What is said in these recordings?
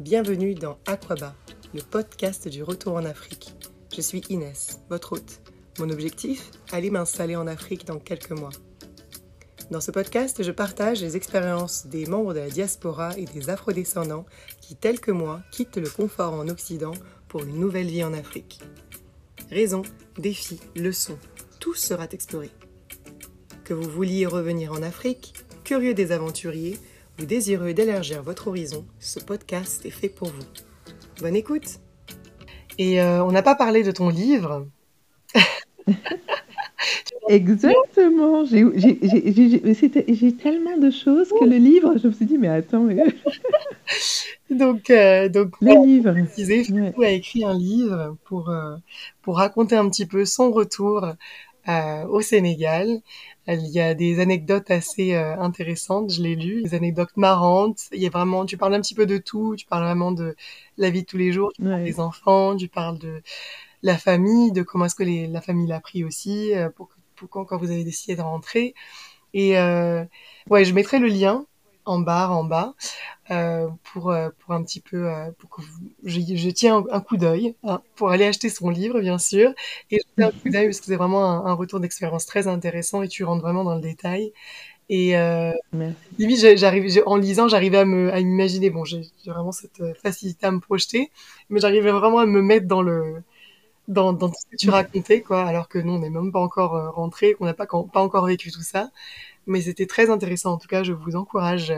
Bienvenue dans Aquaba, le podcast du retour en Afrique. Je suis Inès, votre hôte. Mon objectif Aller m'installer en Afrique dans quelques mois. Dans ce podcast, je partage les expériences des membres de la diaspora et des afrodescendants qui, tels que moi, quittent le confort en Occident pour une nouvelle vie en Afrique. Raisons, défis, leçons, tout sera exploré. Que vous vouliez revenir en Afrique, curieux des aventuriers, ou désireux d'élargir votre horizon, ce podcast est fait pour vous. Bonne écoute Et euh, on n'a pas parlé de ton livre. Exactement. J'ai tellement de choses que le livre, je me suis dit, mais attends. donc, euh, donc, le livre. a écrit un livre pour, euh, pour raconter un petit peu son retour au Sénégal. Il y a des anecdotes assez euh, intéressantes, je l'ai lu, des anecdotes marrantes. Il y a vraiment, tu parles un petit peu de tout, tu parles vraiment de la vie de tous les jours, tu parles des enfants, tu parles de la famille, de comment est-ce que les, la famille l'a pris aussi, euh, pour, pour quand, quand, vous avez décidé de rentrer. Et euh, ouais, je mettrai le lien en barre en bas euh, pour euh, pour un petit peu euh, pour que je, je, tiens un, coup d'œil hein, pour aller acheter son livre bien sûr. Et je tiens un coup d'œil parce que c'est vraiment un, un retour d'expérience très intéressant et tu rentres vraiment dans le détail. Et euh, limite j'arrive en lisant j'arrivais à me à m'imaginer. Bon j'ai vraiment cette facilité à me projeter mais j'arrivais vraiment à me mettre dans le dans, dans tout ce que tu racontais quoi alors que non on n'est même pas encore rentré qu'on n'a pas pas encore vécu tout ça mais c'était très intéressant. En tout cas, je vous encourage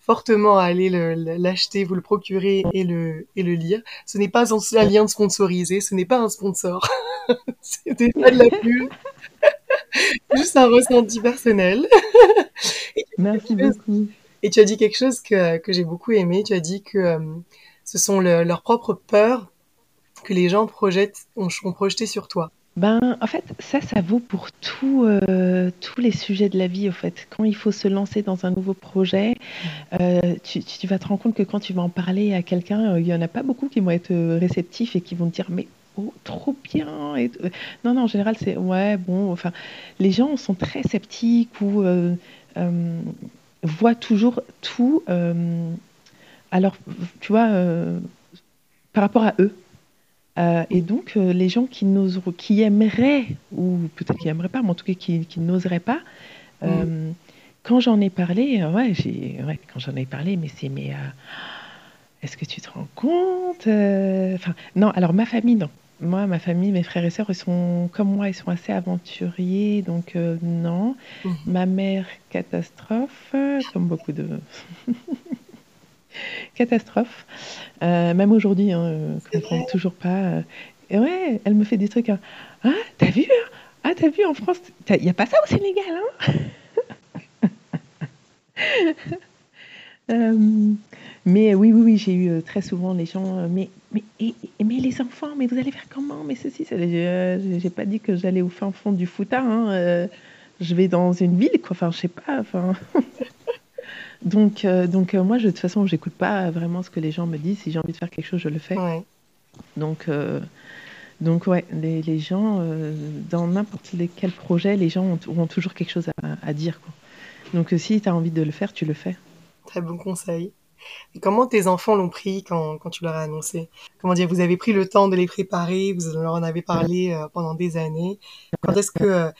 fortement à aller l'acheter, vous le procurer et le, et le lire. Ce n'est pas un, lien sponsorisé, ce n'est pas un sponsor. C'était pas de la pub. Juste un ressenti personnel. Merci beaucoup. Et tu as dit quelque chose que, que j'ai beaucoup aimé. Tu as dit que euh, ce sont leurs propres peurs que les gens projettent, ont, ont projeté sur toi. Ben, en fait, ça, ça vaut pour euh, tous les sujets de la vie, au fait. Quand il faut se lancer dans un nouveau projet, euh, tu, vas te rendre compte que quand tu vas en parler à quelqu'un, euh, il y en a pas beaucoup qui vont être réceptifs et qui vont te dire: «Mais oh, trop bien» non, non, en général, c'est: «Ouais, bon», enfin, les gens sont très sceptiques ou, voient toujours tout, alors, tu vois, par rapport à eux. Euh, et donc, euh, les gens qui, qui aimeraient, ou peut-être qui n'aimeraient pas, mais en tout cas qui, qui n'oseraient pas, euh, mm. quand j'en ai parlé, ouais, j'ai, ouais, quand j'en ai parlé, mais c'est, mais est-ce que tu te rends compte Enfin, non, alors ma famille, non. Moi, ma famille, mes frères et sœurs, ils sont comme moi, ils sont assez aventuriers, donc non. Mm. Ma mère, catastrophe, comme beaucoup de. Catastrophe. Euh, même aujourd'hui, hein, euh, je ne comprends toujours pas. Euh, et ouais, elle me fait des trucs. Hein. Ah, t'as vu hein? Ah, t'as vu en France Il n'y a pas ça au Sénégal, hein? Mais oui, oui, oui, j'ai eu très souvent les gens. mais, mais, mais les enfants, mais vous allez faire comment? Mais ceci, ça. J'ai pas dit que j'allais au fin fond du Fouta. Hein, je vais dans une ville, quoi. Enfin, je sais pas. Enfin. Donc, euh, donc euh, moi, je, de toute façon, j'écoute pas vraiment ce que les gens me disent. Si j'ai envie de faire quelque chose, je le fais. Donc, euh, donc ouais, les, les gens, dans n'importe quel projet, les gens ont, toujours quelque chose à, à dire. Quoi. Donc, si tu as envie de le faire, tu le fais. Très bon conseil. Et comment tes enfants l'ont pris quand, quand, tu leur as annoncé? Comment dire Vous avez pris le temps de les préparer, vous leur en avez parlé pendant des années. Quand est-ce que,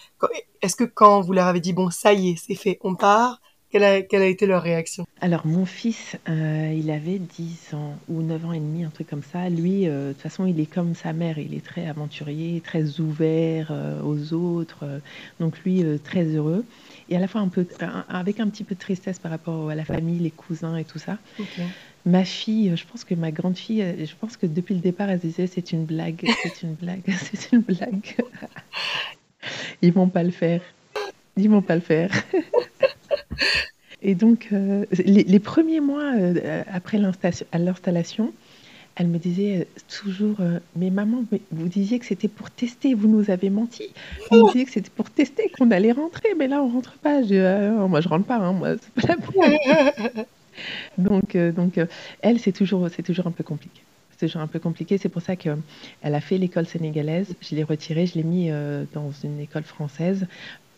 est-ce que quand vous leur avez dit bon, ça y est, c'est fait, on part, quelle a, quelle a, été leur réaction? Alors, mon fils, euh, il avait 10 ans ou 9 ans et demi, un truc comme ça. Lui, euh, de toute façon, il est comme sa mère. Il est très aventurier, très ouvert euh, aux autres. donc, lui, très heureux. Et à la fois un peu, avec un petit peu de tristesse par rapport à la famille, les cousins et tout ça. Ma fille, je pense que ma grande fille, je pense que depuis le départ, elle disait c'est une blague, c'est une blague, c'est une blague. Ils vont pas le faire. Ils vont pas le faire. Et donc, euh, les, premiers mois euh, après l'installation, elle me disait euh, toujours Mais maman, vous disiez que c'était pour tester, vous nous avez menti. Vous disiez que c'était pour tester qu'on allait rentrer, mais là, on rentre pas. Je, ah, moi, je rentre pas, hein, moi, c'est pas la donc, donc elle, c'est toujours, c'est toujours un peu compliqué. C'est toujours un peu compliqué. C'est pour ça qu'elle a fait l'école sénégalaise. Je l'ai retirée, je l'ai mis dans une école française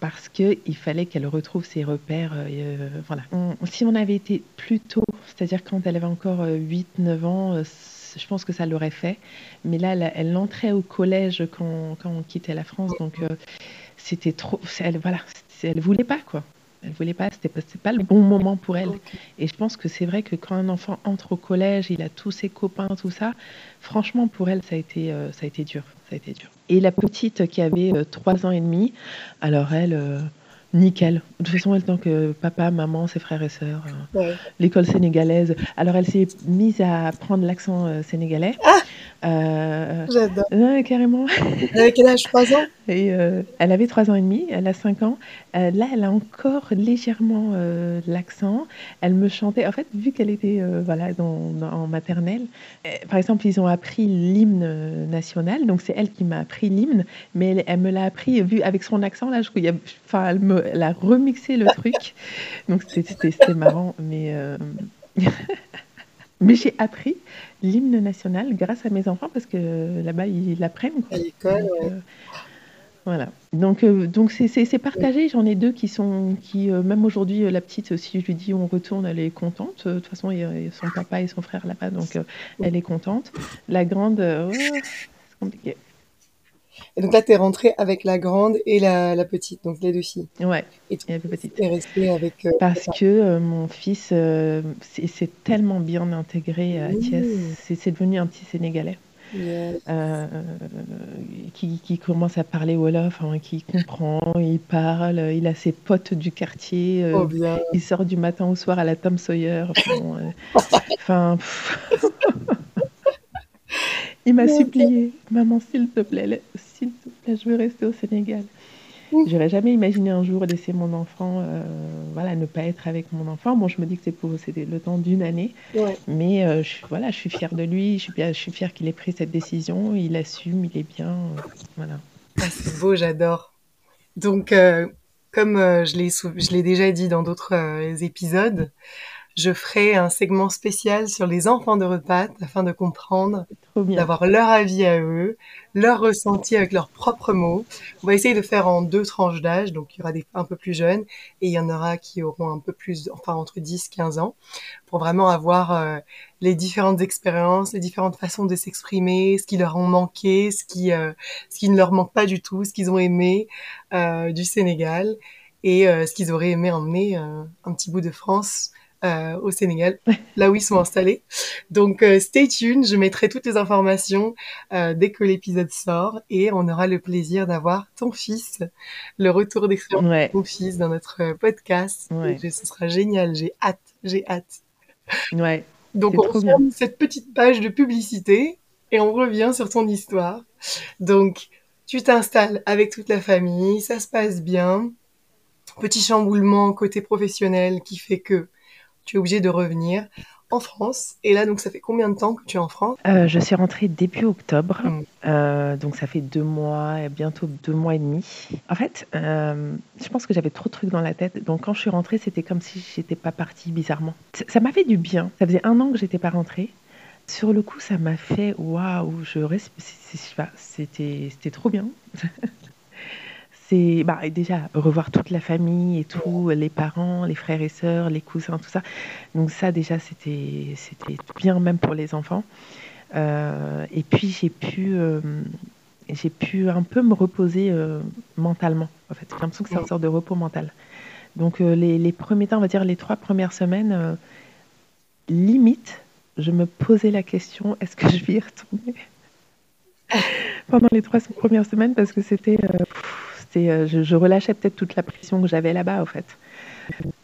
parce qu'il fallait qu'elle retrouve ses repères. Euh, voilà. si on avait été plus tôt, c'est-à-dire quand elle avait encore 8-9 ans, je pense que ça l'aurait fait. Mais là, elle, entrait au collège quand, quand, on quittait la France, donc c'était trop. Elle, voilà, elle voulait pas, quoi. Elle voulait pas, c'était pas, pas le bon moment pour elle. Et je pense que c'est vrai que quand un enfant entre au collège, il a tous ses copains, tout ça, franchement, pour elle, ça a été, euh, ça a été dur. Ça a été dur. Et la petite qui avait euh, trois ans et demi, alors elle, euh, nickel. De toute façon, elle tant que papa, maman, ses frères et sœurs, l'école sénégalaise. Alors elle s'est mise à apprendre l'accent sénégalais. Ah euh, J'adore. carrément. Elle avait quel âge? 3 ans? Et euh, Elle avait 3 ans et demi, elle a 5 ans. Euh, là, elle a encore légèrement l'accent. Elle me chantait, en fait, vu qu'elle était voilà, dans, en maternelle, par exemple, ils ont appris l'hymne national, donc c'est elle qui m'a appris l'hymne, mais elle, me l'a appris vu avec son accent, là, je, y a, enfin, elle, me, elle a remixé le truc, donc c'était marrant, mais... Mais j'ai appris l'hymne national grâce à mes enfants parce que là-bas, ils l'apprennent. À l'école, euh, Voilà. Donc, euh, donc c'est partagé. J'en ai deux qui sont, qui euh, même aujourd'hui, la petite, si je lui dis on retourne, elle est contente. De toute façon, il y a son papa et son frère là-bas, donc elle est contente. La grande, oh, c'est compliqué. Et donc là, tu es rentrée avec la grande et la, la, petite, donc les deux filles. Ouais. Et tu es petite. restée avec. Euh, Parce que euh, mon fils euh, s'est tellement bien intégré à Thiès. C'est devenu un petit Sénégalais. qui, qui, commence à parler Wolof, hein, qui comprend, il parle, il a ses potes du quartier, oh, il sort du matin au soir à la Tom Sawyer. Enfin, il m'a supplié, maman, s'il te plaît, s'il te plaît, je veux rester au Sénégal. J'aurais jamais imaginé un jour laisser mon enfant, euh, voilà, ne pas être avec mon enfant. Bon, je me dis que c'est pour c'était le temps d'une année, mais euh, je, voilà, je suis fière de lui, je suis, je suis fière qu'il ait pris cette décision, il assume, il est bien, euh, voilà. Ah, c'est beau, j'adore. Donc, comme je l'ai déjà dit dans d'autres épisodes, je ferai un segment spécial sur les enfants de repas afin de comprendre, d'avoir leur avis à eux, leur ressenti avec leurs propres mots. On va essayer de faire en deux tranches d'âge, donc il y aura des un peu plus jeunes et il y en aura qui auront un peu plus, enfin entre 10 15 ans, pour vraiment avoir euh, les différentes expériences, les différentes façons de s'exprimer, ce qui leur ont manqué, ce qui, euh, ce qui ne leur manque pas du tout, ce qu'ils ont aimé euh, du Sénégal et ce qu'ils auraient aimé emmener un petit bout de France euh, au Sénégal, là où ils sont installés. Donc euh, stay tuned, je mettrai toutes les informations euh, dès que l'épisode sort et on aura le plaisir d'avoir ton fils, le retour d'expérience de ton fils dans notre podcast. ce sera génial, j'ai hâte, j'ai hâte. Ouais. Donc on ferme cette petite page de publicité et on revient sur ton histoire. Donc tu t'installes avec toute la famille, ça se passe bien. Petit chamboulement côté professionnel qui fait que tu es obligé de revenir en France. Et là, donc, ça fait combien de temps que tu es en France? Euh, Je suis rentrée début octobre, hmm. euh, donc ça fait deux mois, et bientôt deux mois et demi. En fait, euh, je pense que j'avais trop de trucs dans la tête. Donc, quand je suis rentrée, c'était comme si j'étais pas partie bizarrement. Ça m'a fait du bien. Ça faisait un an que j'étais pas rentrée. Sur le coup, ça m'a fait waouh, je C'était c'était trop bien. c'est bah, déjà revoir toute la famille et tout, les parents, les frères et sœurs, les cousins, tout ça. Donc ça déjà c'était c'était bien même pour les enfants. Euh, et puis j'ai pu euh, j'ai pu un peu me reposer euh, mentalement. En fait, j'ai l'impression que c'est une sorte de repos mental. Donc les, les, premiers temps, on va dire les trois premières semaines, limite, je me posais la question est-ce que je vais y retourner? Pendant les trois premières semaines parce que c'était euh, je, relâchais peut-être toute la pression que j'avais là-bas, au fait.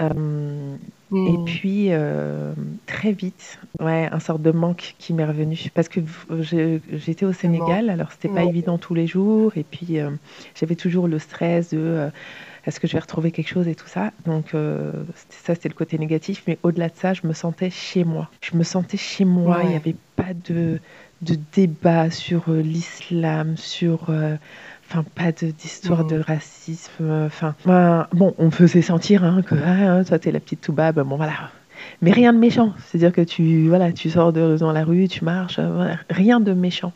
Euh, et hmm. puis, euh, très vite, ouais, un sort de manque qui m'est revenu. Parce que j'étais au Sénégal, alors c'était pas évident tous les jours. Et puis, j'avais toujours le stress de est-ce que je vais retrouver quelque chose et tout ça. Donc, ça, c'était le côté négatif. Mais au-delà de ça, je me sentais chez moi. Je me sentais chez moi. Il n'y avait pas de, de débat sur l'islam, sur enfin pas d'histoire de, racisme enfin bon on faisait sentir hein, que ah, hein, toi t'es la petite Toubab bon voilà. Mais rien de méchant. C'est à dire que tu voilà tu sors de, dans la rue tu marches rien de méchant.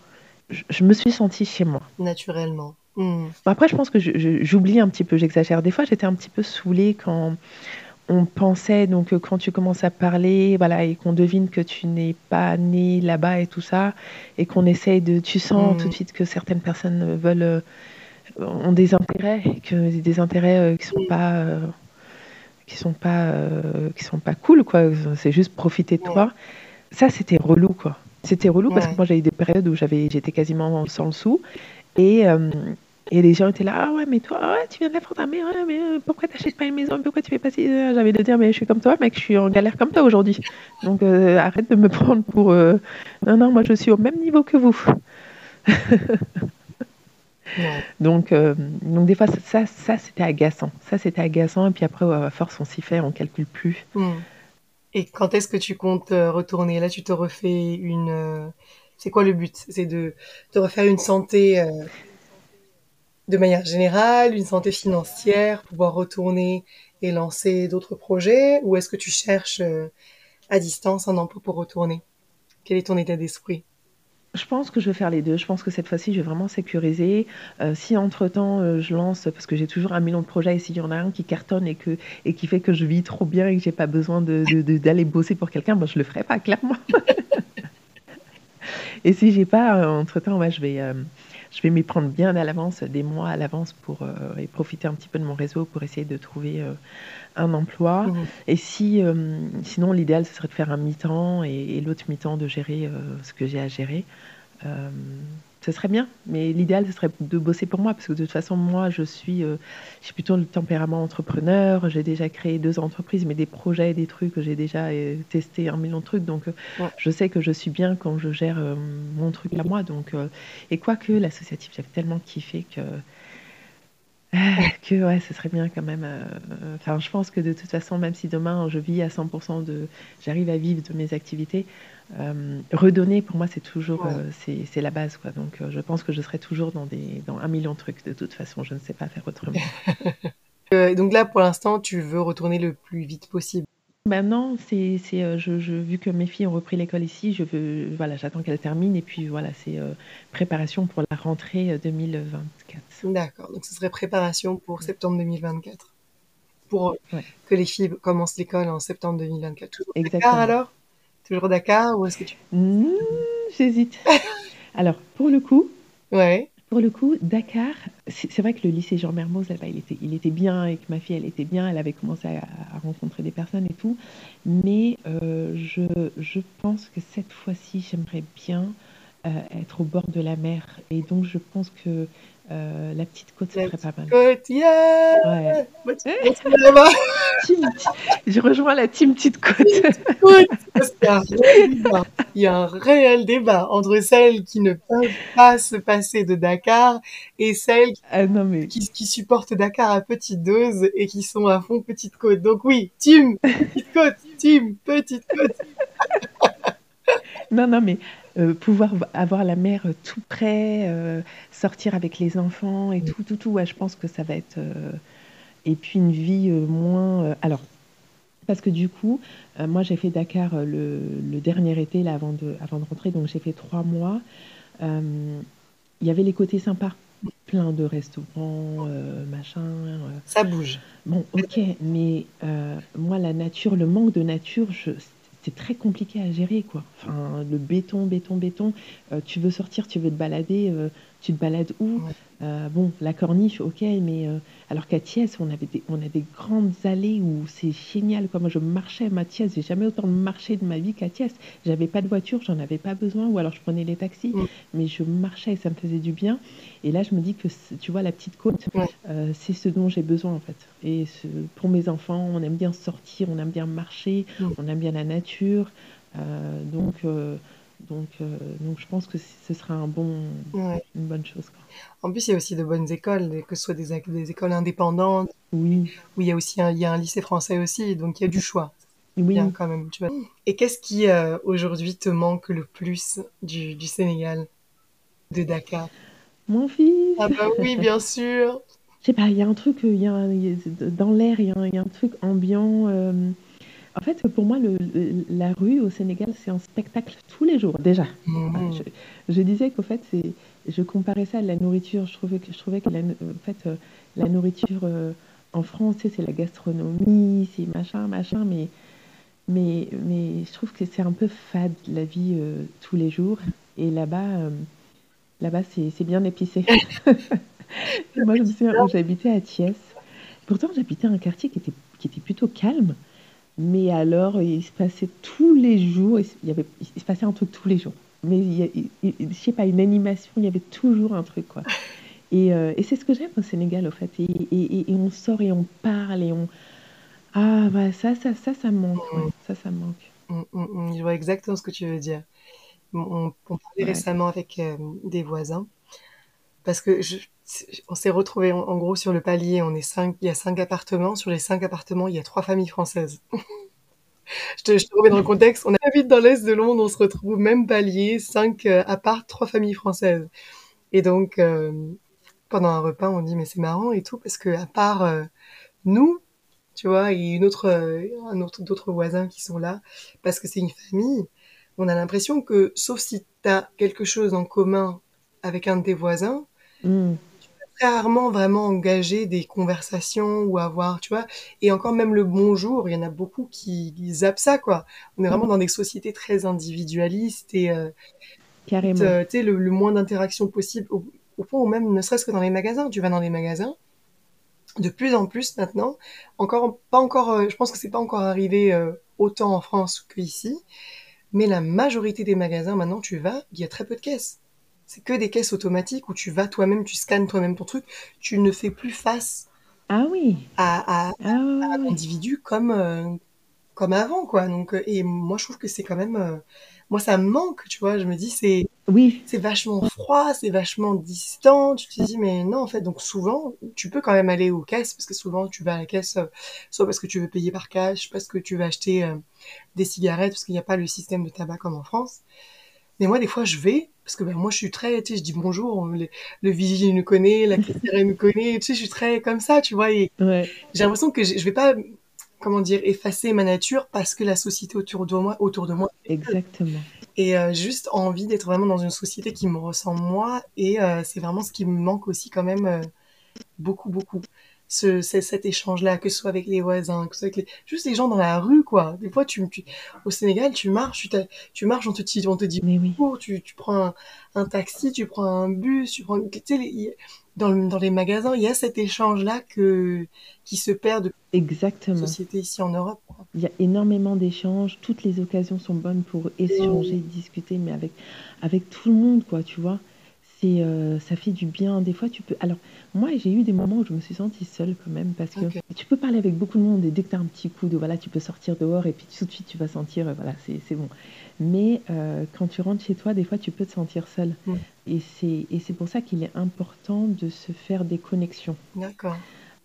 Je, me suis sentie chez moi. Naturellement. Mmh. après, je pense que j'oublie un petit peu, j'exagère. Des fois, j'étais un petit peu saoulée quand on pensait, donc quand tu commences à parler, voilà, et qu'on devine que tu n'es pas né là-bas et tout ça, et qu'on essaye de, tu sens tout de suite que certaines personnes veulent, ont des intérêts, que des intérêts qui sont pas, qui sont pas, qui sont pas cool, quoi. C'est juste profiter de toi. Ça, c'était relou, quoi. C'était relou parce que moi, j'ai eu des périodes où j'avais, j'étais quasiment sans le sou. Et, euh, et les gens étaient là, ah ouais, mais toi, ouais, tu viens de la France, mais, ouais, mais euh, pourquoi t'achètes pas une maison Pourquoi tu fais pas si J'avais de dire, mais je suis comme toi, mec, je suis en galère comme toi aujourd'hui. Donc euh, arrête de me prendre pour. Non, non, moi je suis au même niveau que vous. donc, donc des fois, ça, ça c'était agaçant. Ça, c'était agaçant. Et puis après, à force, on s'y fait, on calcule plus. Mm. Et quand est-ce que tu comptes retourner? Là, tu te refais une. C'est quoi le but? C'est de te refaire une santé de manière générale, une santé financière, pouvoir retourner et lancer d'autres projets Ou est-ce que tu cherches à distance un emploi pour retourner? Quel est ton état d'esprit? Je pense que je vais faire les deux. Je pense que cette fois-ci, je vais vraiment sécuriser. Euh, si entre-temps, euh, je lance, parce que j'ai toujours un million de projets, et s'il y en a un qui cartonne et, que, et qui fait que je vis trop bien et que j'ai pas besoin d'aller de, de, bosser pour quelqu'un, moi, je le ferai pas, clairement. et si j'ai pas, euh, entre-temps, je vais je vais m'y prendre bien à l'avance, des mois à l'avance pour et profiter un petit peu de mon réseau pour essayer de trouver un emploi. Mmh. Et si, sinon, l'idéal, ce serait de faire un mi-temps et, l'autre mi-temps de gérer ce que j'ai à gérer. Euh, ce serait bien, mais l'idéal, ce serait de bosser pour moi, parce que de toute façon, moi, je suis, euh, j'ai plutôt le tempérament entrepreneur. J'ai déjà créé deux entreprises, mais des projets, des trucs, j'ai déjà euh, testé un million de trucs. Donc, je sais que je suis bien quand je gère mon truc à moi. Donc, et quoique l'associatif, j'avais tellement kiffé que que ouais, ce serait bien quand même. Enfin, je pense que de toute façon, même si demain je vis à 100% de, j'arrive à vivre de mes activités, euh, redonner, pour moi, c'est toujours euh, c'est la base. Quoi. Donc, euh, je pense que je serai toujours dans, des, dans un million de trucs de toute façon. Je ne sais pas faire autrement. donc là, pour l'instant, tu veux retourner le plus vite possible? Maintenant, c'est, je, je, vu que mes filles ont repris l'école ici, je veux, voilà, j'attends qu'elles terminent et puis voilà, c'est préparation pour la rentrée 2024. D'accord, donc ce serait préparation pour septembre 2024, pour que les filles commencent l'école en septembre 2024. Exactement. alors? Toujours Dakar ou est-ce que tu... Mmh, j'hésite. Alors, pour le coup, ouais. pour le coup, Dakar, c'est vrai que le lycée Jean Mermoz, là il, était, il était bien et que ma fille, elle était bien, elle avait commencé à, rencontrer des personnes et tout. Mais euh, je, je, pense que cette fois-ci, j'aimerais bien euh, être au bord de la mer. Et donc, je pense que euh, la petite côte, ça serait pas mal. Côte, yeah ouais. je rejoins la team petite côte. il y a un réel débat entre celles qui ne peuvent pas se passer de Dakar et celles ah, non, mais... qui, qui, supportent Dakar à petite dose et qui sont à fond petite côte. Donc oui, team petite côte, team petite côte. non, non, mais euh, pouvoir avoir la mer tout près, euh, sortir avec les enfants et tout, tout, tout. je pense que ça va être. Euh, et puis une vie moins. alors, parce que du coup, moi j'ai fait Dakar le, dernier été là, avant, de, avant de rentrer, donc j'ai fait trois mois. Il y avait les côtés sympas, plein de restaurants, machin. Ça bouge. Bon, ok, mais moi la nature, le manque de nature, je, c'est très compliqué à gérer, quoi. Enfin, le béton, béton, béton. Euh, tu veux sortir, tu veux te balader, euh, tu te balades où euh, Bon, la corniche, ok, mais alors qu'à Thiès, on avait des, on a des grandes allées où c'est génial. Quoi. Moi, je marchais à ma Thiès, j'ai jamais autant marché de ma vie qu'à Thiès. J'avais pas de voiture, j'en avais pas besoin, ou alors je prenais les taxis, mais je marchais et ça me faisait du bien. Et là, je me dis que, tu vois, la petite côte, c'est ce dont j'ai besoin, en fait. Et pour mes enfants, on aime bien sortir, on aime bien marcher, on aime bien la nature. donc, donc, euh, donc je pense que ce sera un bon, une bonne chose. En plus, il y a aussi de bonnes écoles, que ce soit des, des écoles indépendantes. Oui. Où il y a aussi un, il y a un lycée français aussi, donc il y a du choix. Oui. Bien, quand même. Tu vois. Et qu'est-ce qui euh, aujourd'hui te manque le plus du, du Sénégal, de Dakar? Mon fils. Ah bah oui, bien sûr. Je sais pas, il y a un truc, il y a, dans l'air, il y, a un truc ambiant. Euh, en fait, pour moi, le, la rue au Sénégal, c'est un spectacle tous les jours, déjà. Mmh. Je, disais qu'au fait, je comparais ça à la nourriture. Je trouvais que, je trouvais que la, en fait, la nourriture en France, c'est la gastronomie, c'est machin, machin, mais, mais, mais je trouve que c'est un peu fade la vie tous les jours. Et là-bas, là-bas c'est bien épicé. Moi, je me souviens, j'habitais à Thiès. Pourtant, j'habitais un quartier qui était, qui était plutôt calme. Mais alors, il se passait tous les jours, il, y avait, il se passait un truc tous les jours. Mais il, je sais pas, une animation, il y avait toujours un truc, quoi. Et, euh, et c'est ce que j'aime au Sénégal, au fait. Et, et, et, on sort et on parle et on. Ah, bah ça, ça, ça, ça me manque. Ça, ça me manque. Mm, mm, mm. je vois exactement ce que tu veux dire. On, on parlait récemment avec euh, des voisins parce que on s'est retrouvé en, gros sur le palier. On est cinq, il y a cinq appartements. Sur les cinq appartements, il y a trois familles françaises. je, te, je remets dans le contexte. On habite dans l'est de Londres. On se retrouve même palier, cinq euh, apparts, trois familles françaises. Et donc euh, pendant un repas, on dit mais c'est marrant et tout parce que à part euh, nous, tu vois, et une autre, euh, un autre, d'autres voisins qui sont là, parce que c'est une famille, on a l'impression que sauf si tu as quelque chose en commun avec un de tes voisins, mm très rarement vraiment engager des conversations ou avoir, tu vois. Et encore même le bonjour, il y en a beaucoup qui, zappent ça, quoi. On est vraiment dans des sociétés très individualistes et euh, carrément, euh, tu sais, le, moins d'interaction possible. Au, point où même, ne serait-ce que dans les magasins, tu vas dans les magasins. De plus en plus maintenant, encore pas encore, euh, je pense que c'est pas encore arrivé autant en France qu'ici, mais la majorité des magasins maintenant, tu vas, il y a très peu de caisses c'est que des caisses automatiques où tu vas toi-même, tu scannes toi-même ton truc. Tu ne fais plus face ah oui. à, à, ah comme, euh, comme avant, quoi. Donc, euh, et moi, je trouve que c'est quand même. Euh, moi, ça me manque, tu vois. Je me dis, c'est. Oui. C'est vachement froid, c'est vachement distant. Tu te dis, mais non, en fait. Donc, souvent, tu peux quand même aller aux caisses parce que souvent, tu vas à la caisse soit parce que tu veux payer par cash, parce que tu veux acheter des cigarettes parce qu'il n'y a pas le système de tabac comme en France. Mais moi, des fois, je vais, parce que ben, moi, je suis très, tu sais, je dis bonjour, le, le vigile nous connaît, la caissière nous connaît, tu sais, je suis très comme ça, tu vois. Et ouais. j'ai l'impression que je, je vais pas, comment dire, effacer ma nature parce que la société autour de moi, autour de moi. Exactement. Et euh, juste envie d'être vraiment dans une société qui me ressemble moi. Et euh, c'est vraiment ce qui me manque aussi quand même euh, beaucoup, beaucoup ce, cet échange-là, que ce soit avec les voisins, que ce soit avec les, juste les gens dans la rue, quoi. Des fois, tu, tu au Sénégal, tu marches, tu, tu marches, on te dit, on te dit, Mais oui. tu, tu prends un, un, taxi, tu prends un bus, tu prends, tu sais, les, dans, dans les magasins, il y a cet échange-là que, qui se perd de Exactement. la société ici en Europe. Quoi. Il y a énormément d'échanges, toutes les occasions sont bonnes pour échanger, discuter, mais avec, avec tout le monde, quoi, tu vois. C'est, euh, ça fait du bien. Des fois, tu peux. Alors, moi, j'ai eu des moments où je me suis sentie seule quand même parce que tu peux parler avec beaucoup de monde et dès que tu as un petit coup de voilà, tu peux sortir dehors et puis tout de suite tu vas sentir euh, voilà, c'est bon. Mais euh, quand tu rentres chez toi, des fois tu peux te sentir seule. Mm. Et c'est pour ça qu'il est important de se faire des connexions. D'accord.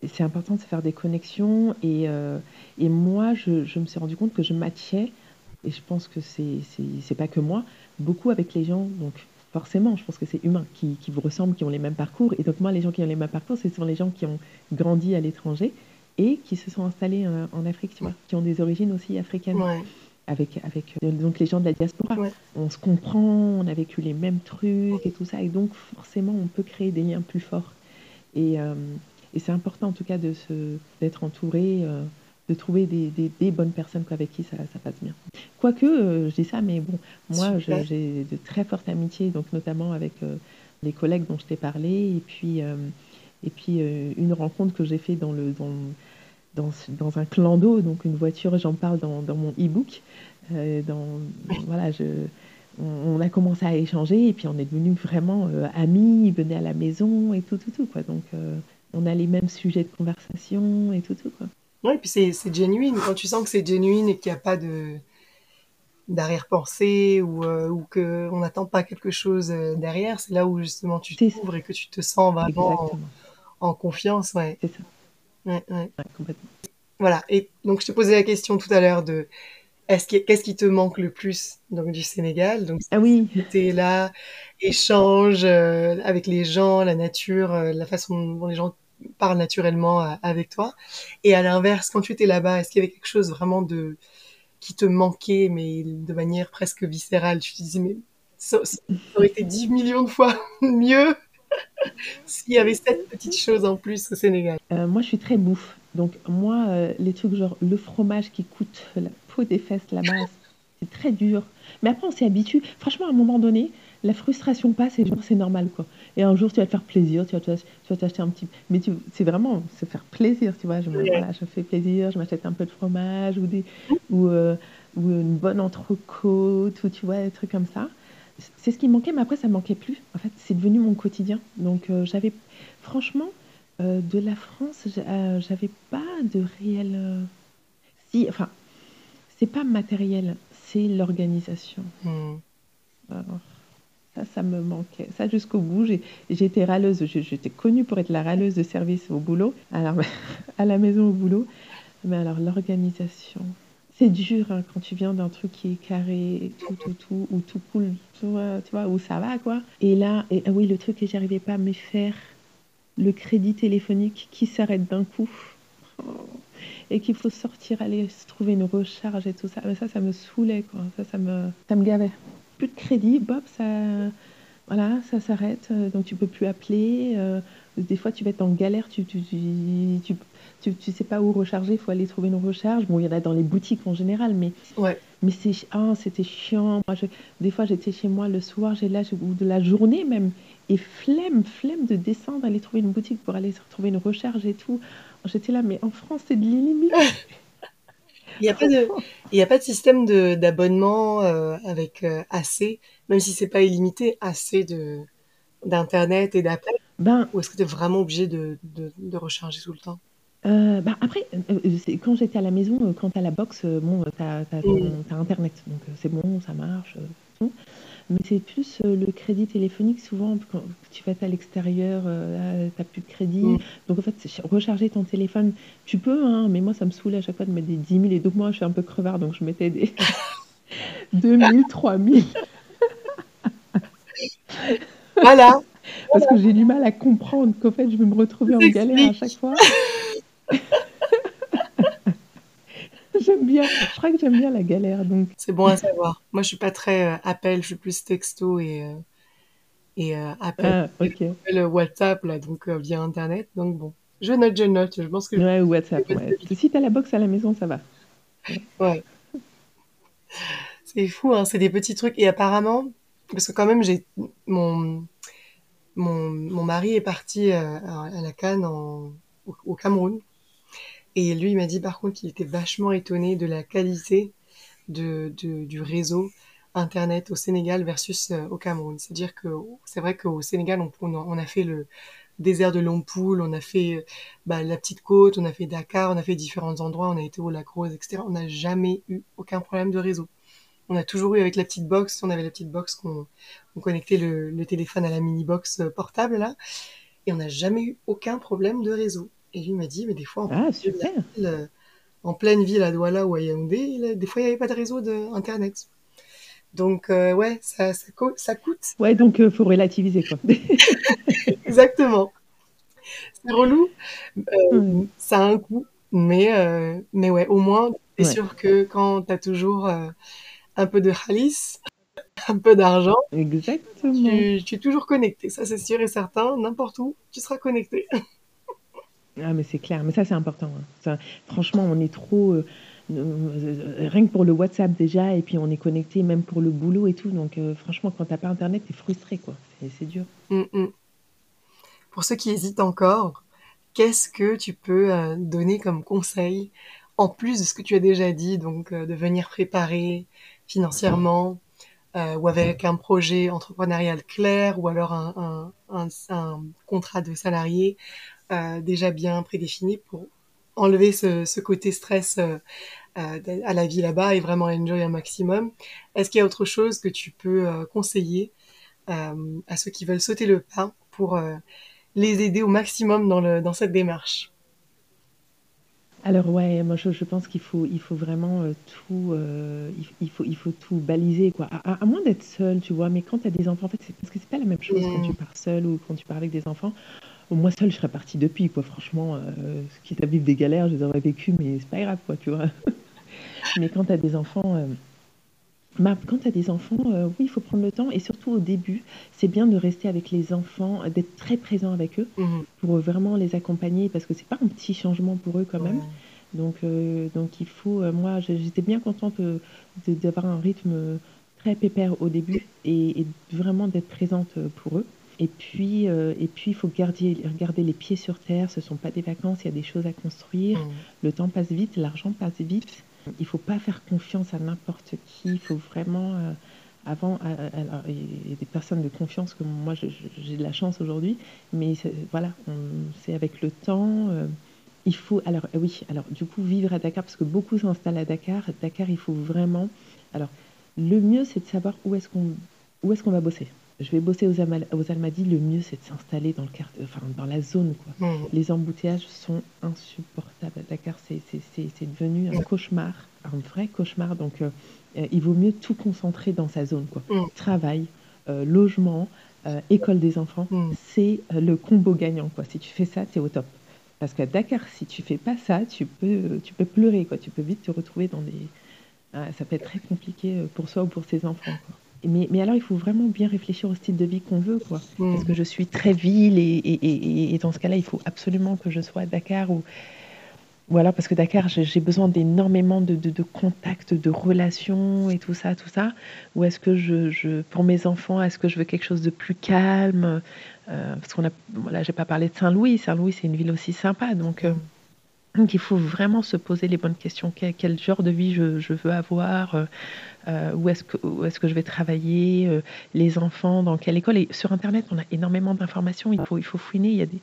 C'est important de se faire des connexions et, euh, et moi, je, je, me suis rendu compte que je matchais, et je pense que c'est pas que moi, beaucoup avec les gens. Donc, forcément, je pense que c'est humain, qui, qui, vous ressemblent, qui ont les mêmes parcours. Et donc moi, les gens qui ont les mêmes parcours, ce sont les gens qui ont grandi à l'étranger et qui se sont installés euh, en Afrique, tu vois, qui ont des origines aussi africaines. Ouais. Avec, avec euh, donc les gens de la diaspora. Ouais. On se comprend, on a vécu les mêmes trucs et tout ça. Et donc forcément, on peut créer des liens plus forts. Et, euh, et c'est important en tout cas d'être entouré. De trouver des, des, des, bonnes personnes avec qui ça, ça passe bien. Quoique, euh, je dis ça, mais bon, moi, j'ai de très fortes amitiés, donc notamment avec euh, les collègues dont je t'ai parlé, et puis, euh, et puis euh, une rencontre que j'ai fait dans, le, dans, dans, dans un clan d'eau, donc une voiture, j'en parle dans, dans mon e-book. Dans, voilà, je, on, on, a commencé à échanger, et puis on est devenus vraiment amis, ils venaient à la maison, et tout, tout, tout. Quoi. Donc, on a les mêmes sujets de conversation, et tout, tout. Quoi. Oui, et puis c'est, c'est genuine. Quand tu sens que c'est genuine et qu'il n'y a pas de d'arrière-pensée ou, euh, ou qu'on n'attend pas quelque chose euh, derrière, c'est là où justement tu t'ouvres et que tu te sens vraiment en, en, confiance. Ouais. C'est ça. Ouais, ouais. ouais, complètement. Voilà. Et donc je te posais la question tout à l'heure de est-ce que, qu'est-ce qui te manque le plus donc du Sénégal? Donc ah oui. Tu es là, échange euh, avec les gens, la nature, euh, la façon dont les gens parle naturellement euh, avec toi. Et à l'inverse, quand tu étais là-bas, est-ce qu'il y avait quelque chose vraiment de qui te manquait, mais de manière presque viscérale Tu te disais, mais ça, ça aurait été 10 millions de fois mieux s'il y avait cette petite chose en plus au Sénégal? Euh, moi, je suis très bouffe. Donc, moi, euh, les trucs genre le fromage qui coûte la peau des fesses là-bas, c'est très dur. Mais après, on s'y habitue. Franchement, à un moment donné, la frustration passe et genre, c'est normal, quoi. Et un jour, tu vas te faire plaisir, tu vas te- tu vas t'acheter un petit... Mais tu, c'est vraiment se faire plaisir, tu vois. Je, me, Ouais. voilà, je fais plaisir, je m'achète un peu de fromage ou, des, ou, euh, ou une bonne entrecôte ou tu vois, des trucs comme ça. C'est ce qui manquait, mais après, ça manquait plus. En fait, c'est devenu mon quotidien. Donc, euh, j'avais... Franchement, euh, de la France, j'a- j'avais pas de réel... Si, enfin, c'est pas matériel, c'est l'organisation. Hmm. Alors, ça, ça me manquait. Ça, jusqu'au bout, j'étais râleuse. J'étais connue pour être la râleuse de service au boulot, alors, à la maison au boulot. Mais alors, l'organisation, c'est dur hein, quand tu viens d'un truc qui est carré, tout, tout, tout, où tout coule, tu vois, où ça va, quoi. Et là, et, ah oui, le truc que j'arrivais pas à me faire, le crédit téléphonique qui s'arrête d'un coup. Oh. Et qu'il faut sortir, aller se trouver une recharge et tout ça. Mais ça, ça me saoulait, quoi. Ça, ça me, ça me gavait plus de crédit, Bob, ça, voilà, ça s'arrête, euh, donc tu peux plus appeler. euh, des fois, tu vas être en galère, tu tu, tu, tu, tu- tu sais pas où recharger, il faut aller trouver une recharge. Bon, il y en a dans les boutiques en général, mais, Ouais. mais c'est, ah, c'était chiant. Moi, je- des fois, j'étais chez moi le soir, j'ai là, ou de la journée même, et flemme, flemme de descendre, aller trouver une boutique pour aller retrouver une recharge et tout. J'étais là, mais en France, c'est de l'illimité. Il n'y a pas de, il y a pas de système de d'abonnement euh, avec euh, assez, même si c'est pas illimité, assez de d'internet et d'appels. Ben, Ou est-ce que tu es vraiment obligé de, de, de recharger tout le temps? Euh, bah après, c'est- quand j'étais à la maison, quand t'as la box, bon, t'as, t'as, Mm. t'as Internet, donc c'est bon, ça marche. tout. Mais c'est plus euh, le crédit téléphonique, souvent, quand tu vas à l'extérieur, euh, t'as plus de crédit. Mm. Donc en fait, recharger ton téléphone, tu peux, hein, mais moi, ça me saoulait à chaque fois de mettre des 10 000. Et donc moi, je suis un peu crevard, donc je mettais des 2 000, 3 000, Voilà, parce que j'ai du mal à comprendre qu'en fait, je vais me retrouver en galère à chaque fois. J'aime bien, je crois que j'aime bien la galère, donc c'est bon à savoir. Moi, je suis pas très euh, appel, je suis plus texto et euh, et euh, appel, Ah, ok. appel WhatsApp là, donc via internet. Donc bon, je note, je note. Je pense que Ouais, ou WhatsApp. Ouais. Si t'as la box à la maison, ça va. ouais, c'est fou, hein, c'est des petits trucs. Et apparemment, parce que quand même, j'ai mon mon mon mari est parti à, à la Cannes en, au, au Cameroun. Et lui, il m'a dit par contre qu'il était vachement étonné de la qualité du réseau Internet au Sénégal versus euh, au Cameroun. C'est-à-dire que c'est vrai qu'au Sénégal, on, a, fait le désert de Lompoul, on a fait euh, bah, la petite côte, on a fait Dakar, on a fait différents endroits, on a été au Lac Rose, etc. On n'a jamais eu aucun problème de réseau. On a toujours eu avec la petite box, on avait la petite box on connectait le, le téléphone à la mini box euh, portable là, et on n'a jamais eu aucun problème de réseau. Et lui m'a dit, mais des fois, en Ah, pleine ville, super. euh, en pleine ville à Douala ou à Yaoundé, il a- des fois, il n'y avait pas de réseau de Internet. Donc, euh, ouais, ça, ça, co- ça coûte. Ouais, donc euh, faut relativiser quoi. Exactement. C'est relou. Euh, ça a un coût. Mais, mais ouais, au moins, t'es Ouais. sûr que quand t'as toujours euh, un peu de halis, un peu d'argent, Exactement. tu, tu es toujours connecté. Ça, c'est sûr et certain. N'importe où, tu seras connecté. Ah, mais c'est clair. Mais ça, c'est important. hein. Ça, franchement, on est trop. euh, euh, rien que pour le WhatsApp déjà, et puis on est connecté même pour le boulot et tout. Donc, euh, franchement, quand t'as pas Internet, t'es frustré quoi. C'est dur. Mm, mm. Pour ceux qui hésitent encore, qu'est-ce que tu peux donner comme conseil en plus de ce que tu as déjà dit, donc de venir préparer financièrement ou avec un projet entrepreneurial clair ou alors un, contrat de salarié déjà bien prédéfini pour enlever ce, ce côté stress euh, euh, à la vie là-bas et vraiment enjoy un maximum. Est-ce qu'il y a autre chose que tu peux euh, conseiller à ceux qui veulent sauter le pas pour les aider au maximum dans, le, dans cette démarche? Alors ouais, moi je, je pense qu'il faut, il faut vraiment euh, tout, euh, il, il faut, il faut tout baliser quoi. À, à- à moins d'être seul, tu vois. Mais quand tu as des enfants, en fait, c'est parce que c'est pas la même chose quand tu Mm. pars seul ou quand tu pars avec des enfants. Moi seule, je serais partie depuis quoi. Franchement, euh, quitte à vivre des galères, je les aurais vécues, mais c'est pas grave quoi, tu vois. Mais quand tu as des enfants, euh, quand tu as des enfants, oui, il faut prendre le temps et surtout au début, c'est bien de rester avec les enfants, d'être très présent avec eux Mmh pour vraiment les accompagner parce que c'est pas un petit changement pour eux quand même. Donc, donc il faut, moi, j'étais bien contente d'avoir un rythme très pépère au début et, et vraiment d'être présente pour eux. Et puis, euh, et puis, il faut garder, les pieds sur terre. Ce ne sont pas des vacances, il y a des choses à construire. Mmh. Le temps passe vite, l'argent passe vite. Il ne faut pas faire confiance à n'importe qui. Il faut vraiment. euh, avant, euh, il y a des personnes de confiance comme moi, j'ai de la chance aujourd'hui, mais voilà, c'est avec le temps. euh, il faut, alors oui, alors du coup, vivre à Dakar, parce que beaucoup s'installent à Dakar. Dakar, il faut vraiment. Alors, le mieux, c'est de savoir où est-ce qu'on où est-ce qu'on va bosser. Je vais bosser aux, Amal- aux Almadies, le mieux, c'est de s'installer dans, le quart- enfin, dans la zone. Quoi. Mmh. Les embouteillages sont insupportables. À Dakar, c'est devenu un cauchemar, un vrai cauchemar. Donc, euh, euh, il vaut mieux tout concentrer dans sa zone. Quoi. Mm. Travail, euh, logement, euh, école des enfants, Mm. c'est le combo gagnant. Quoi. Si tu fais ça, tu es au top. Parce qu'à Dakar, si tu fais pas ça, tu peux, tu peux pleurer. Quoi. Tu peux vite te retrouver dans des... Ah, ça peut être très compliqué pour soi ou pour ses enfants. Quoi. Mais, mais alors, il faut vraiment bien réfléchir au style de vie qu'on veut. Quoi. Mmh. Est-ce que je suis très ville et, et, et- et dans ce cas-là, il faut absolument que je sois à Dakar ou voilà parce que Dakar, j'ai besoin d'énormément de, de, de contacts, de relations et tout ça, tout ça. Ou est-ce que je, je, pour mes enfants, est-ce que je veux quelque chose de plus calme? Euh, Parce qu'on a, voilà, j'ai pas parlé de Saint-Louis. Saint-Louis, c'est une ville aussi sympa, donc. euh, donc il faut vraiment se poser les bonnes questions. Quel, quel genre de vie je, je veux avoir euh, euh, Où est-ce que, où est-ce que je vais travailler euh, Les enfants, dans quelle école? Et sur Internet, on a énormément d'informations. Il faut, il faut fouiner. Il y a des,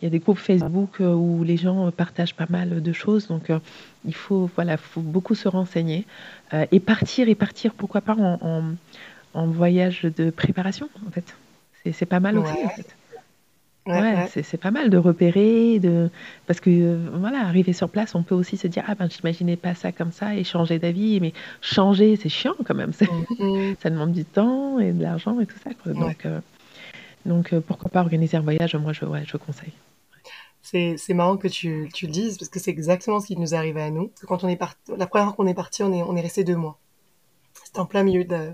il y a des groupes Facebook où les gens partagent pas mal de choses. Donc euh, il faut, voilà, faut beaucoup se renseigner et partir et partir. Pourquoi pas en, en, en voyage de préparation en fait. C'est, pas mal aussi Ouais. en fait. Ouais, Ouais, ouais. c'est pas mal de repérer, de parce que euh, voilà, arriver sur place, on peut aussi se dire ah ben j'imaginais pas ça comme ça et changer d'avis, mais changer c'est chiant quand même, c'est- Mmh. ça demande du temps et de l'argent et tout ça quoi. Donc euh, donc euh, pourquoi pas organiser un voyage, moi je ouais, je conseille. C'est, c'est marrant que tu, tu le dises parce que c'est exactement ce qui nous est arrivé à nous. Parce que Quand on est parti, la première fois qu'on est parti, on est, on est resté deux mois. C'était en plein milieu de la,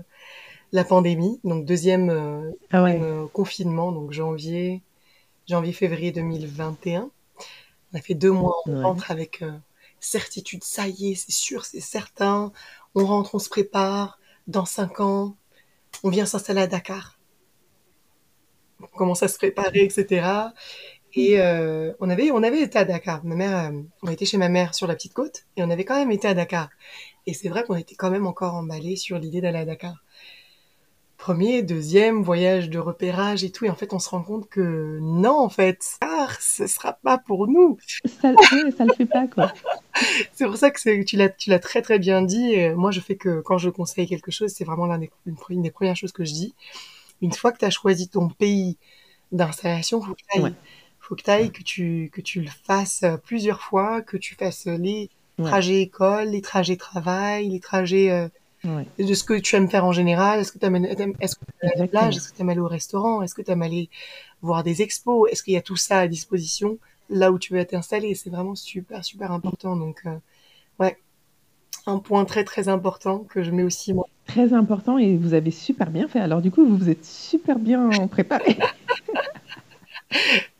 la pandémie, donc deuxième, Ah confinement, donc janvier, janvier, février 2021. On a fait deux mois, on Ouais. rentre avec euh, certitude, ça y est, c'est sûr, c'est certain. On rentre, on se prépare. Dans cinq ans, on vient s'installer à Dakar. On commence à se préparer, etc. Et euh, on avait, on avait été à Dakar. Ma mère, euh, on était chez ma mère sur la petite côte et on avait quand même été à Dakar. Et c'est vrai qu'on était quand même encore emballés sur l'idée d'aller à Dakar. Premier, deuxième voyage de repérage et tout. Et en fait, on se rend compte que non, en fait, Dakar, ce sera pas pour nous. Ça, ouais, ça le fait pas quoi. C'est pour ça que tu l'as, tu l'as très très bien dit. Et moi, je fais que quand je conseille quelque chose, c'est vraiment l'un des, une, une des premières choses que je dis. Une fois que tu as choisi ton pays d'installation, faut que tu Ouais. faut que tu que tu, que tu le fasses euh, plusieurs fois, que tu fasses les Ouais. trajets école, les trajets travail, les trajets euh, Ouais. de ce que tu aimes faire en général. Est-ce que tu aimes, est-ce que à la plage? Est-ce que tu aimes aller au restaurant? Est-ce que tu aimes aller voir des expos? Est-ce qu'il y a tout ça à disposition là où tu veux t'installer? C'est vraiment super, super important. Donc, euh, ouais, un point très, très important que je mets aussi moi. Très important et vous avez super bien fait. Alors du coup, vous vous êtes super bien préparé.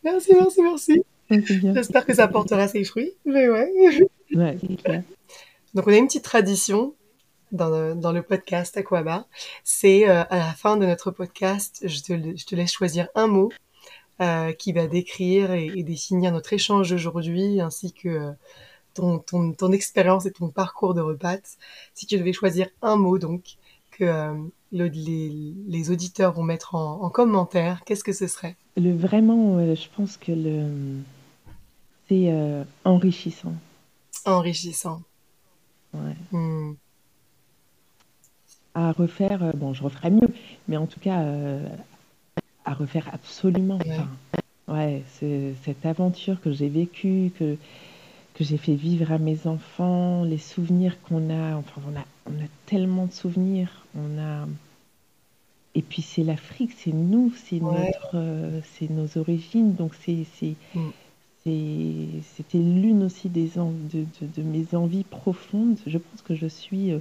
Merci, merci, merci. J'espère que ça portera ses fruits. Mais ouais. Ouais, clair. Donc, on a une petite tradition dans le, dans le podcast Aquaba. C'est euh, à la fin de notre podcast, je te, je te laisse choisir un mot euh, qui va décrire et, et définir notre échange d'aujourd'hui ainsi que euh, ton, ton, ton expérience et ton parcours de repat. Si tu devais choisir un mot, donc, que le- les, les auditeurs vont mettre en, en commentaire, qu'est-ce que ce serait? Le vraiment, je pense que le c'est enrichissant. Enrichissant. Ouais. Hmm. À refaire, euh, bon, je referais mieux, mais en tout cas, euh, à refaire absolument. Ouais. Enfin, ouais, cette aventure que j'ai vécue, que que j'ai fait vivre à mes enfants, les souvenirs qu'on a. Enfin, on a on a tellement de souvenirs. On a et puis c'est l'Afrique, c'est nous, c'est Ouais. notre, euh, c'est nos origines. Donc c'est c'est Mm. c'est- c'était l'une aussi des de, de- de mes envies profondes. Je pense que je suis euh,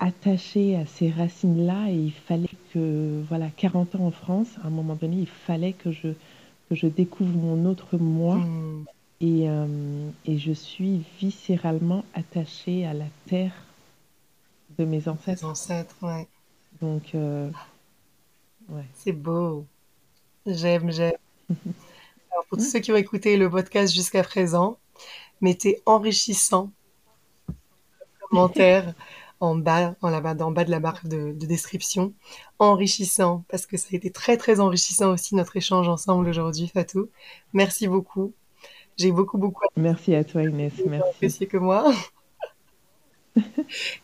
attachée à ces racines-là et il fallait que, voilà, 40 ans en France, à un moment donné, il fallait que je, que je découvre mon autre moi. Hmm. Et, euh, et je suis viscéralement attachée à la terre de mes ancêtres. ancêtres, ouais. Donc, euh, ouais. C'est beau. J'aime, j'aime. Alors, pour tous ceux qui ont écouté le podcast jusqu'à présent, mettez enrichissant commentaire en bas, en, là-bas, en bas de la barre de, de description. Enrichissant, parce que ça a été très, très enrichissant aussi notre échange ensemble aujourd'hui, Fatou. Merci beaucoup. J'ai beaucoup, beaucoup Merci à toi, Inès. Merci. que moi.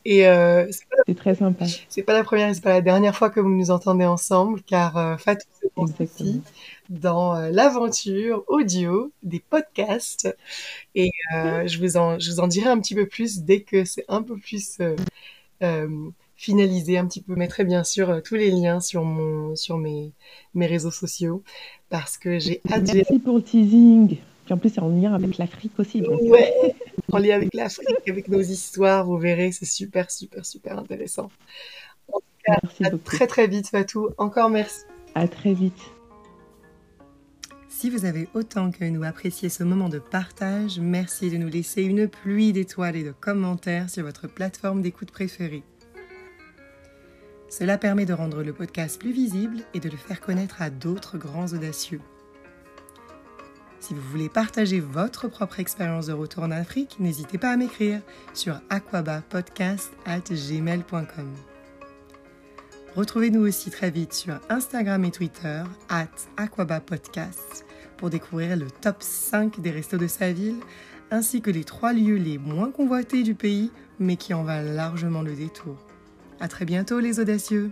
Et euh, c'est très sympa. c'est pas la première et c'est pas la dernière fois que vous nous entendez ensemble, car euh, Fatou se aussi dans euh, l'aventure audio des podcasts. Et euh, je vous en, je vous en dirai un petit peu plus dès que c'est un peu plus finalisé, un petit peu. Je mettrai bien sûr tous les liens sur mon, sur mes, mes réseaux sociaux parce que j'ai hâte. Merci pour le teasing. Puis en plus, c'est en lien avec l'Afrique aussi. Donc, Ouais, en lien avec l'Afrique, avec nos histoires, vous verrez, c'est super, super, super intéressant. merci À beaucoup. très très vite, Fatou. Encore merci. À très vite. Si vous avez autant que nous apprécié ce moment de partage, merci de nous laisser une pluie d'étoiles et de commentaires sur votre plateforme d'écoute préférée. Cela permet de rendre le podcast plus visible et de le faire connaître à d'autres grands audacieux. Si vous voulez partager votre propre expérience de retour en Afrique, n'hésitez pas à m'écrire sur aquabapodcast@gmail.com. Retrouvez-nous aussi très vite sur Instagram et Twitter, at aquabapodcast, pour découvrir le top 5 des restos de sa ville, ainsi que les trois lieux les moins convoités du pays, mais qui en valent largement le détour. À très bientôt les audacieux